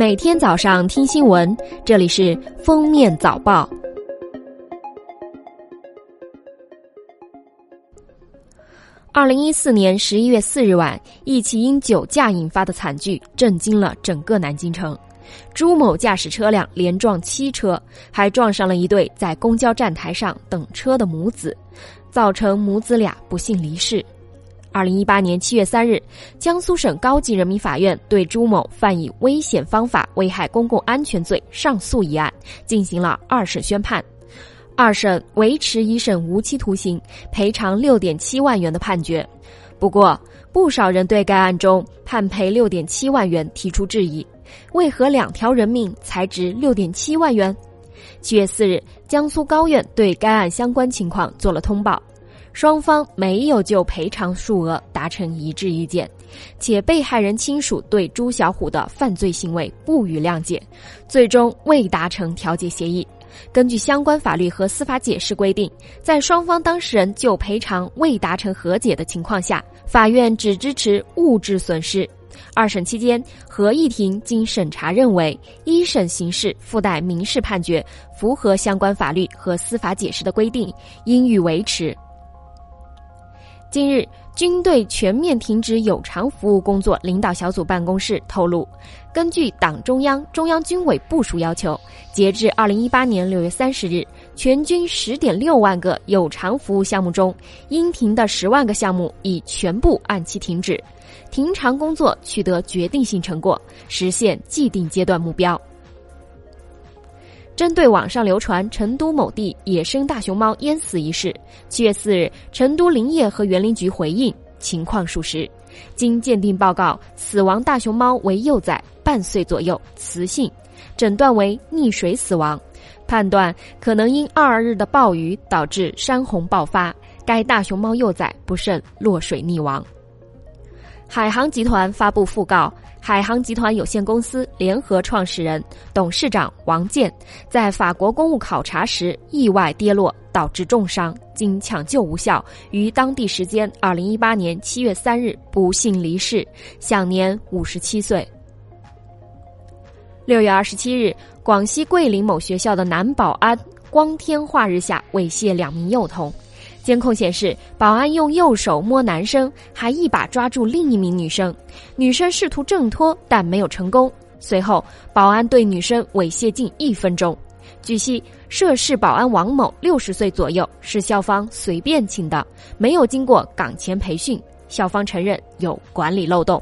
每天早上听新闻，这里是《封面早报》。二零一四年十一月四日晚，一起因酒驾引发的惨剧震惊了整个南京城。朱某驾驶车辆连撞七车，还撞上了一对在公交站台上等车的母子，造成母子俩不幸离世。二零一八年七月三日，江苏省高级人民法院对朱某犯以危险方法危害公共安全罪上诉一案进行了二审宣判。二审维持一审无期徒刑、赔偿六点七万元的判决。不过，不少人对该案中判赔六点七万元提出质疑：为何两条人命才值六点七万元？七月四日，江苏高院对该案相关情况做了通报。双方没有就赔偿数额达成一致意见，且被害人亲属对朱小虎的犯罪行为不予谅解，最终未达成调解协议。根据相关法律和司法解释规定，在双方当事人就赔偿未达成和解的情况下，法院只支持物质损失。二审期间，合议庭经审查认为，一审刑事附带民事判决符合相关法律和司法解释的规定，应予维持。近日，军队全面停止有偿服务工作领导小组办公室透露，根据党中央、中央军委部署要求，截至二零一八年六月三十日，全军十点六万个有偿服务项目中，应停的十万个项目已全部按期停止，停偿工作取得决定性成果，实现既定阶段目标。针对网上流传成都某地野生大熊猫淹死一事，七月四日，成都林业和园林局回应情况属实。经鉴定报告，死亡大熊猫为幼崽，半岁左右，雌性，诊断为溺水死亡，判断可能因二日的暴雨导致山洪爆发，该大熊猫幼崽不慎落水溺亡。海航集团发布讣告。海航集团有限公司联合创始人、董事长王健在法国公务考察时意外跌落，导致重伤，经抢救无效，于当地时间二零一八年七月三日不幸离世，享年五十七岁。六月二十七日，广西桂林某学校的男保安光天化日下猥亵两名幼童。监控显示，保安用右手摸男生，还一把抓住另一名女生。女生试图挣脱，但没有成功。随后，保安对女生猥亵近一分钟。据悉，涉事保安王某六十岁左右，是校方随便请的，没有经过岗前培训。校方承认有管理漏洞。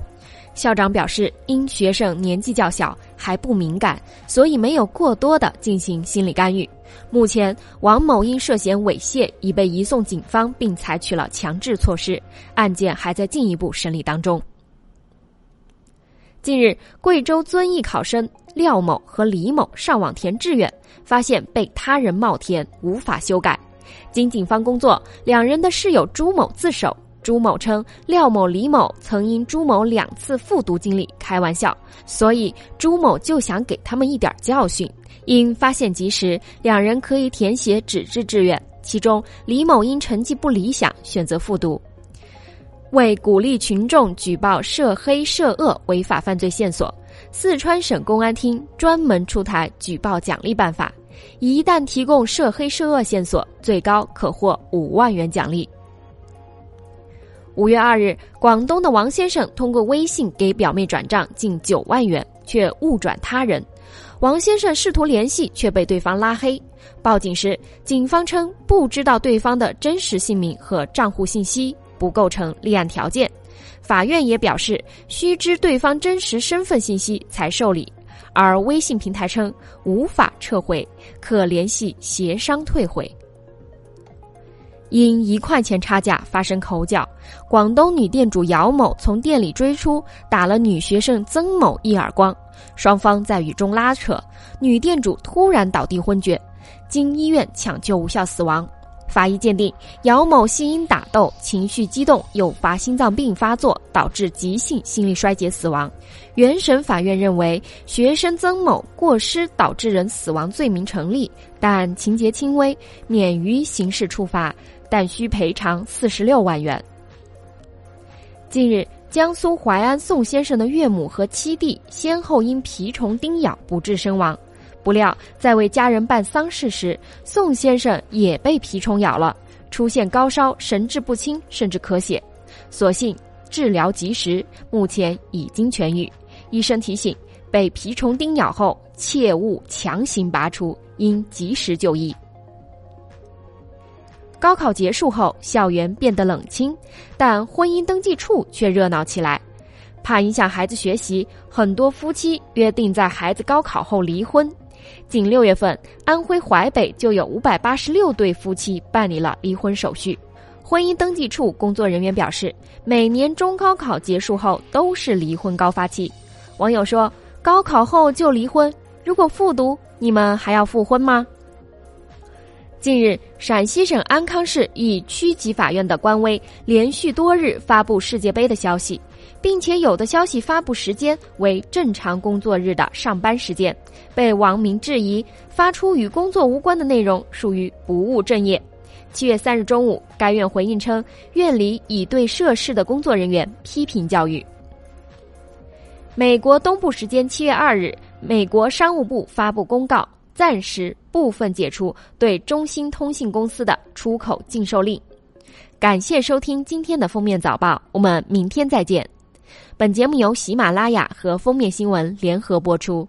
校长表示，因学生年纪较小，还不敏感，所以没有过多的进行心理干预。目前，王某因涉嫌猥亵已被移送警方，并采取了强制措施，案件还在进一步审理当中。近日，贵州遵义考生廖某和李某上网填志愿，发现被他人冒填，无法修改。经警方工作，两人的室友朱某自首。朱某称，廖某、李某曾因朱某两次复读经历开玩笑，所以朱某就想给他们一点教训。因发现及时，两人可以填写纸质志愿。其中，李某因成绩不理想选择复读。为鼓励群众举报涉黑涉恶违法犯罪线索，四川省公安厅专门出台举报奖励办法，一旦提供涉黑涉恶线索，最高可获五万元奖励。五月二日，广东的王先生通过微信给表妹转账近九万元，却误转他人。王先生试图联系，却被对方拉黑。报警时，警方称不知道对方的真实姓名和账户信息，不构成立案条件。法院也表示，须知对方真实身份信息才受理。而微信平台称无法撤回，可联系协商退回。因一块钱差价发生口角，广东女店主姚某从店里追出，打了女学生曾某一耳光，双方在雨中拉扯，女店主突然倒地昏厥，经医院抢救无效死亡。法医鉴定，姚某系因打斗情绪激动诱发心脏病发作，导致急性心力衰竭死亡。原审法院认为，学生曾某过失导致人死亡罪名成立，但情节轻微，免于刑事处罚。但需赔偿四十六万元。近日，江苏淮安宋先生的岳母和七弟先后因蜱虫叮咬不治身亡。不料，在为家人办丧事时，宋先生也被蜱虫咬了，出现高烧、神志不清，甚至咳血。所幸治疗及时，目前已经痊愈。医生提醒：被蜱虫叮咬后，切勿强行拔出，应及时就医。高考结束后，校园变得冷清，但婚姻登记处却热闹起来。怕影响孩子学习，很多夫妻约定在孩子高考后离婚。仅六月份，安徽淮北就有五百八十六对夫妻办理了离婚手续。婚姻登记处工作人员表示，每年中高考结束后都是离婚高发期。网友说：“高考后就离婚，如果复读，你们还要复婚吗？”近日，陕西省安康市一区级法院的官微连续多日发布世界杯的消息，并且有的消息发布时间为正常工作日的上班时间，被网民质疑发出与工作无关的内容属于不务正业。七月三日中午，该院回应称，院里已对涉事的工作人员批评教育。美国东部时间七月二日，美国商务部发布公告。暂时部分解除对中兴通信公司的出口禁售令。感谢收听今天的封面早报，我们明天再见。本节目由喜马拉雅和封面新闻联合播出。